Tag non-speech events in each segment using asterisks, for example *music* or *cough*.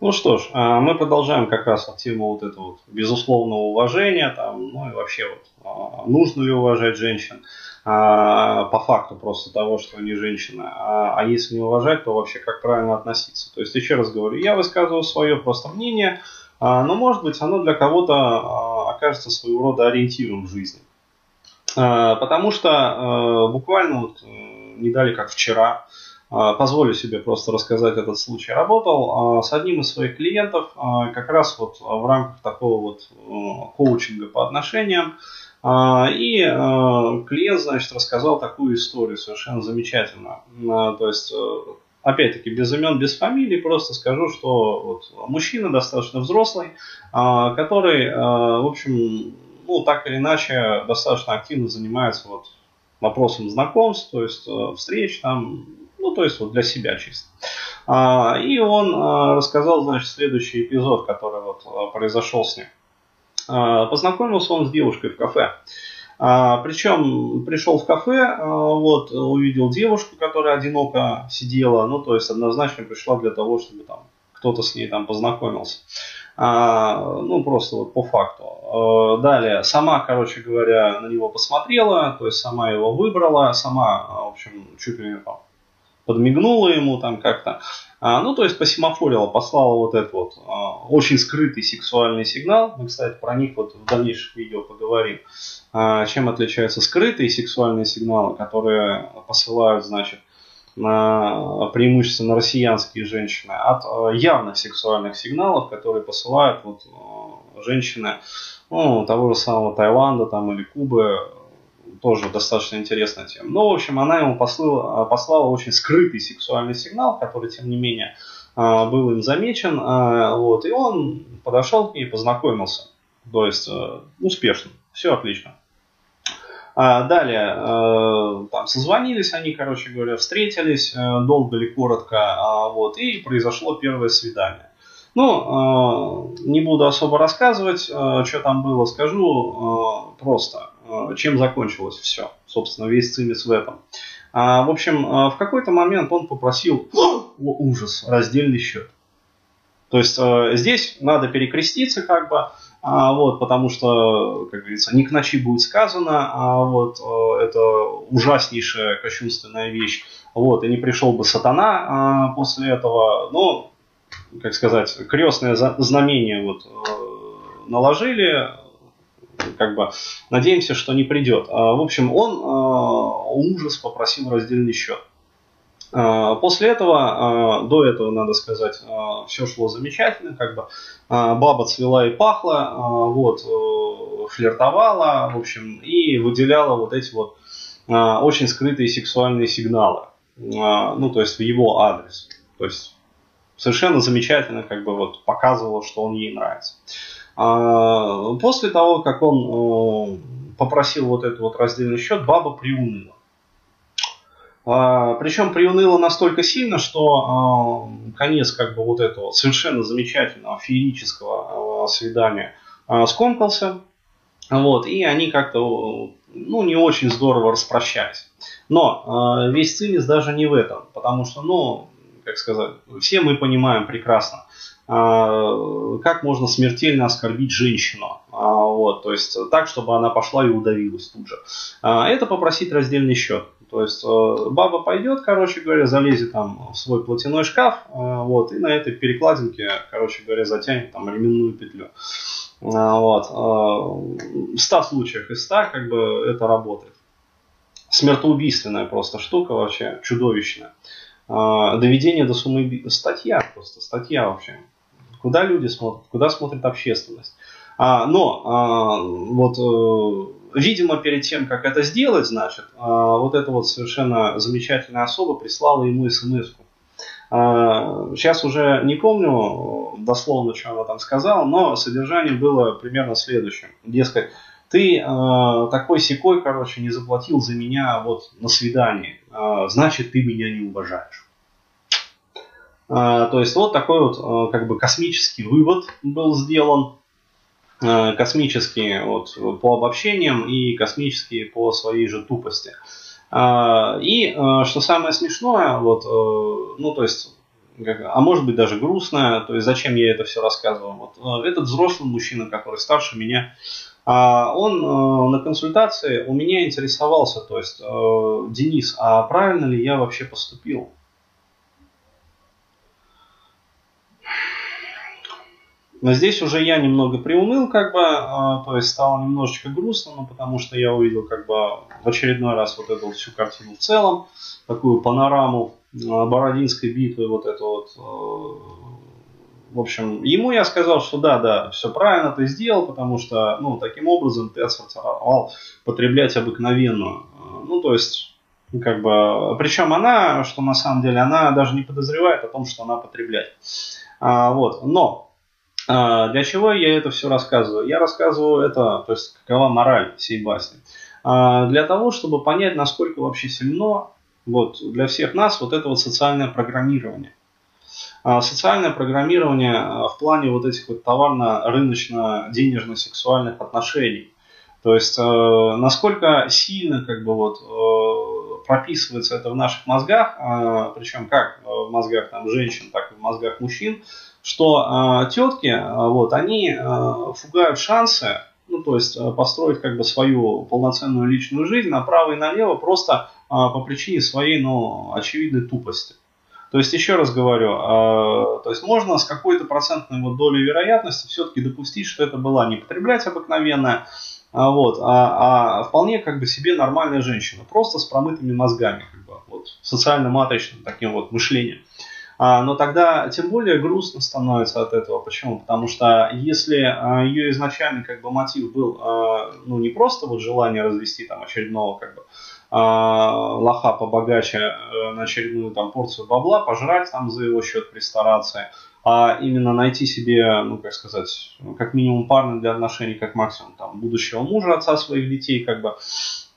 Ну что ж, а, мы продолжаем как раз тему вот этого вот безусловного уважения, там, ну и вообще вот, а, нужно ли уважать женщин а, по факту просто того, что они женщины, а если не уважать, то вообще как правильно относиться. То есть еще раз говорю, я высказываю свое просто мнение, но может быть оно для кого-то окажется своего рода ориентиром в жизни. Потому что буквально вот э, не дали как вчера, позволю себе просто рассказать этот случай. Работал а, с одним из своих клиентов а, как раз вот в рамках такого вот э, коучинга по отношениям. И клиент, значит, рассказал такую историю совершенно замечательно. То есть, э, опять-таки, без имен, без фамилий, просто скажу, что вот мужчина достаточно взрослый, который, в общем, ну, так или иначе, достаточно активно занимается вот вопросом знакомств, то есть э, встреч там, ну, то есть вот для себя чисто. А, и он а, рассказал, значит, следующий эпизод, который вот а, произошел с ним. Познакомился он с девушкой в кафе. Причем пришел в кафе, вот, увидел девушку, которая одиноко сидела, ну, то есть однозначно пришла для того, чтобы там кто-то с ней там познакомился. Ну, просто вот по факту. Далее, сама, короче говоря, на него посмотрела, то есть сама его выбрала, сама, в общем, чуть ли не там подмигнула ему там как-то. А, ну, то есть посемафорила, послала вот этот вот а, очень скрытый сексуальный сигнал. Мы, кстати, про них вот в дальнейших видео поговорим. А, чем отличаются скрытые сексуальные сигналы, которые посылают, значит, на, преимущественно россиянские женщины, от явных сексуальных сигналов, которые посылают вот, женщины ну, того же самого Таиланда там, или Кубы, тоже достаточно интересная тема. Но, в общем, она ему послала, послала очень скрытый сексуальный сигнал, который, тем не менее, а, был им замечен. А, вот, и он подошел к ней познакомился. То есть, э, успешно. Все отлично. А, далее, там созвонились они, короче говоря, встретились, э, долго или коротко, вот, и произошло первое свидание. Ну, не буду особо рассказывать, что там было, скажу просто. Э, чем закончилось все. Собственно, весь цимис в этом. А, в общем, э, в какой-то момент он попросил, ужас, раздельный счет. То есть э, здесь надо перекреститься как бы, а, вот, потому что, как говорится, не к ночи будет сказано, а вот это ужаснейшая кощунственная вещь. Вот, и не пришел бы сатана а, после этого, но, как сказать, крестное знамение вот наложили, как бы надеемся, что не придет. А, в общем, он а, ужас попросил раздельный счет. А, после этого, до этого, надо сказать, все шло замечательно, как бы баба цвела и пахла, вот, флиртовала, в общем, и выделяла вот эти вот очень скрытые сексуальные сигналы, ну, то есть в его адрес. То есть совершенно замечательно, как бы вот показывала, что он ей нравится. А, после того, как он э, попросил вот этот вот раздельный счет, баба приуныла. А, Причем приуныла настолько сильно, что а, конец как бы вот этого совершенно замечательного феерического свидания скомкался. Вот, и они как-то ну, не очень здорово распрощались. Но весь цимис даже не в этом, потому что, ну, как сказать, все мы понимаем прекрасно, как можно смертельно оскорбить женщину. А, вот, то есть так, чтобы она пошла и удавилась тут же. А, это попросить раздельный счет. То есть баба пойдет, короче говоря, залезет там в свой платяной шкаф, вот, и на этой перекладинке, короче говоря, затянет там ременную петлю. Вот. В 100 случаях из 100 как бы это работает. Смертоубийственная просто штука вообще, чудовищная. Доведение до суммы... Статья просто, статья вообще куда люди смотрят, куда смотрит общественность. А, но а, вот, э, видимо, перед тем, как это сделать, значит, а, вот эта вот совершенно замечательная особа прислала ему смс -ку. А, сейчас уже не помню дословно, что она там сказала, но содержание было примерно следующим. Дескать, ты э, такой секой, короче, не заплатил за меня вот на свидании, э, значит, ты меня не уважаешь. А, то есть вот такой вот а, как бы космический вывод был сделан, а, космический вот по обобщениям и космический по своей же тупости. И что самое смешное, вот, ну то есть а может быть даже грустная, то есть зачем я это все рассказываю. Вот этот взрослый мужчина, который старше меня, он на консультации у меня интересовался, то есть, Денис, а правильно ли я вообще поступил? Но здесь уже я немного приуныл, как бы, э, то есть стало немножечко грустно, ну, потому что я увидел как бы в очередной раз вот эту всю картину в целом, такую панораму э, Бородинской битвы, вот это вот. Э, в общем, ему я сказал, что да, да, все правильно ты сделал, потому что, ну, таким образом ты отсортировал потреблять обыкновенную. Ну, то есть, как бы, причем она, что на самом деле, она даже не подозревает о том, что она потребляет. А, вот, но а, для чего я это все рассказываю? Я рассказываю это, то есть какова мораль всей басни. А, для того, чтобы понять, насколько вообще сильно вот, для всех нас вот это вот социальное программирование. А, социальное программирование в плане вот этих вот товарно-рыночно-денежно-сексуальных отношений. То есть, насколько сильно как бы вот прописывается это в наших мозгах, причем как в мозгах там, женщин, так и в мозгах мужчин, что э, тетки, э, вот, они э, фугают шансы, ну, то есть э, построить как бы свою полноценную личную жизнь направо и налево просто э, по причине своей, ну, очевидной тупости. То есть, еще раз говорю, э, то есть можно с какой-то процентной вот долей вероятности все-таки допустить, что это была не потреблять обыкновенная, а, вот, а, а вполне как бы себе нормальная женщина, просто с промытыми мозгами, как бы, вот, социально-матричным таким вот мышлением. А, но тогда тем более грустно становится от этого. Почему? Потому что если а, ее изначальный как бы мотив был а, ну не просто вот желание развести там очередного как бы лоха побогаче э, на очередную там порцию бабла, пожрать там за его счет при старации, а именно найти себе, ну как сказать, как минимум парня для отношений, как максимум там будущего мужа, отца своих детей, как бы,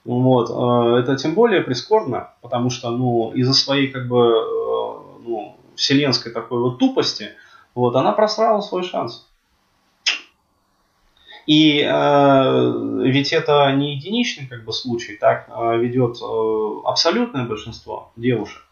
вот, э, это тем более прискорбно, потому что, ну, из-за своей, как бы, э, ну, вселенской такой вот тупости, вот, она просрала свой шанс. И э, ведь это не единичный как бы случай, так э, ведет э, абсолютное большинство девушек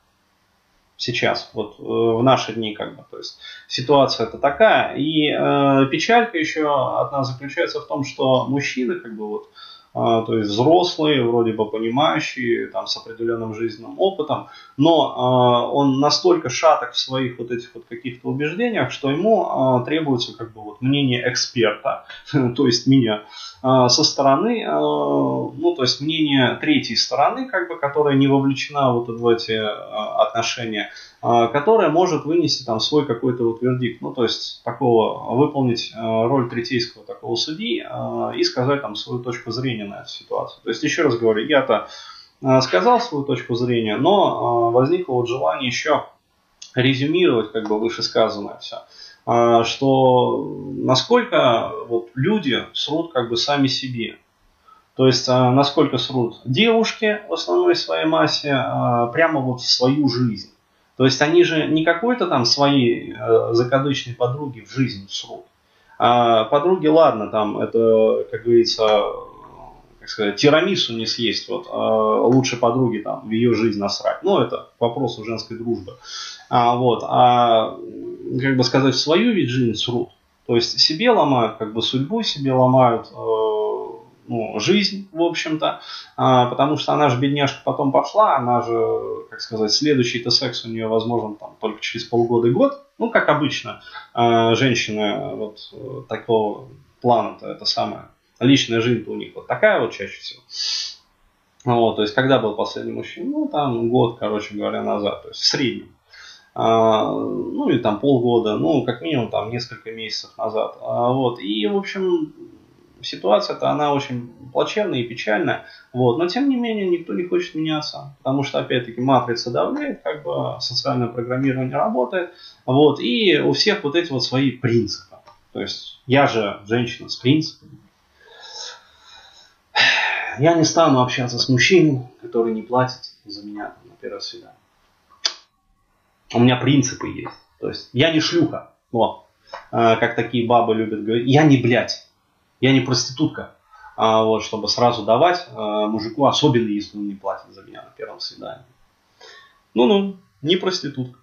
сейчас, вот э, в наши дни как бы, то есть ситуация это такая. И э, печалька еще одна заключается в том, что мужчины как бы вот то есть взрослый, вроде бы понимающий, там, с определенным жизненным опытом, но а, он настолько шаток в своих вот этих вот каких-то убеждениях, что ему а, требуется как бы вот мнение эксперта, *laughs* то есть меня, со стороны, ну, то есть мнение третьей стороны, как бы, которая не вовлечена вот в эти отношения, а, которая может вынести там свой какой-то вот вердикт, ну то есть такого выполнить а, роль третейского такого судьи а, и сказать там свою точку зрения на эту ситуацию. То есть еще раз говорю, я-то сказал свою точку зрения, но возникло вот желание еще резюмировать как бы вышесказанное все, что насколько вот люди срут как бы сами себе. То есть, насколько срут девушки в основной своей массе прямо вот в свою жизнь. То есть они же не какой-то там свои э, закадычной подруги в жизнь срут. А подруги, ладно, там это, как говорится, как сказать, тирамису не съесть, вот, а лучше подруги там в ее жизнь насрать. Ну, это к вопросу женской дружбы. А, вот, а, как бы сказать, свою ведь жизнь срут. То есть себе ломают, как бы судьбу себе ломают, э, ну, жизнь, в общем-то, а, потому что она же, бедняжка, потом пошла, она же, как сказать, следующий-то секс у нее возможен там только через полгода и год, ну, как обычно, а, женщины вот такого плана-то, это самое, личная жизнь-то у них вот такая вот чаще всего. Вот, то есть, когда был последний мужчина? Ну, там год, короче говоря, назад, то есть в среднем. А, ну, или там полгода, ну, как минимум там несколько месяцев назад. А, вот, и, в общем, ситуация-то она очень плачевная и печальная, вот, но тем не менее никто не хочет меняться, потому что опять-таки матрица давляет, как бы социальное программирование работает, вот, и у всех вот эти вот свои принципы. То есть я же женщина с принципами. Я не стану общаться с мужчиной, который не платит за меня на первое свидание. У меня принципы есть. То есть я не шлюха. Вот. А, как такие бабы любят говорить. Я не блядь. Я не проститутка, а вот, чтобы сразу давать а, мужику, особенно если он не платит за меня на первом свидании. Ну-ну, не проститутка.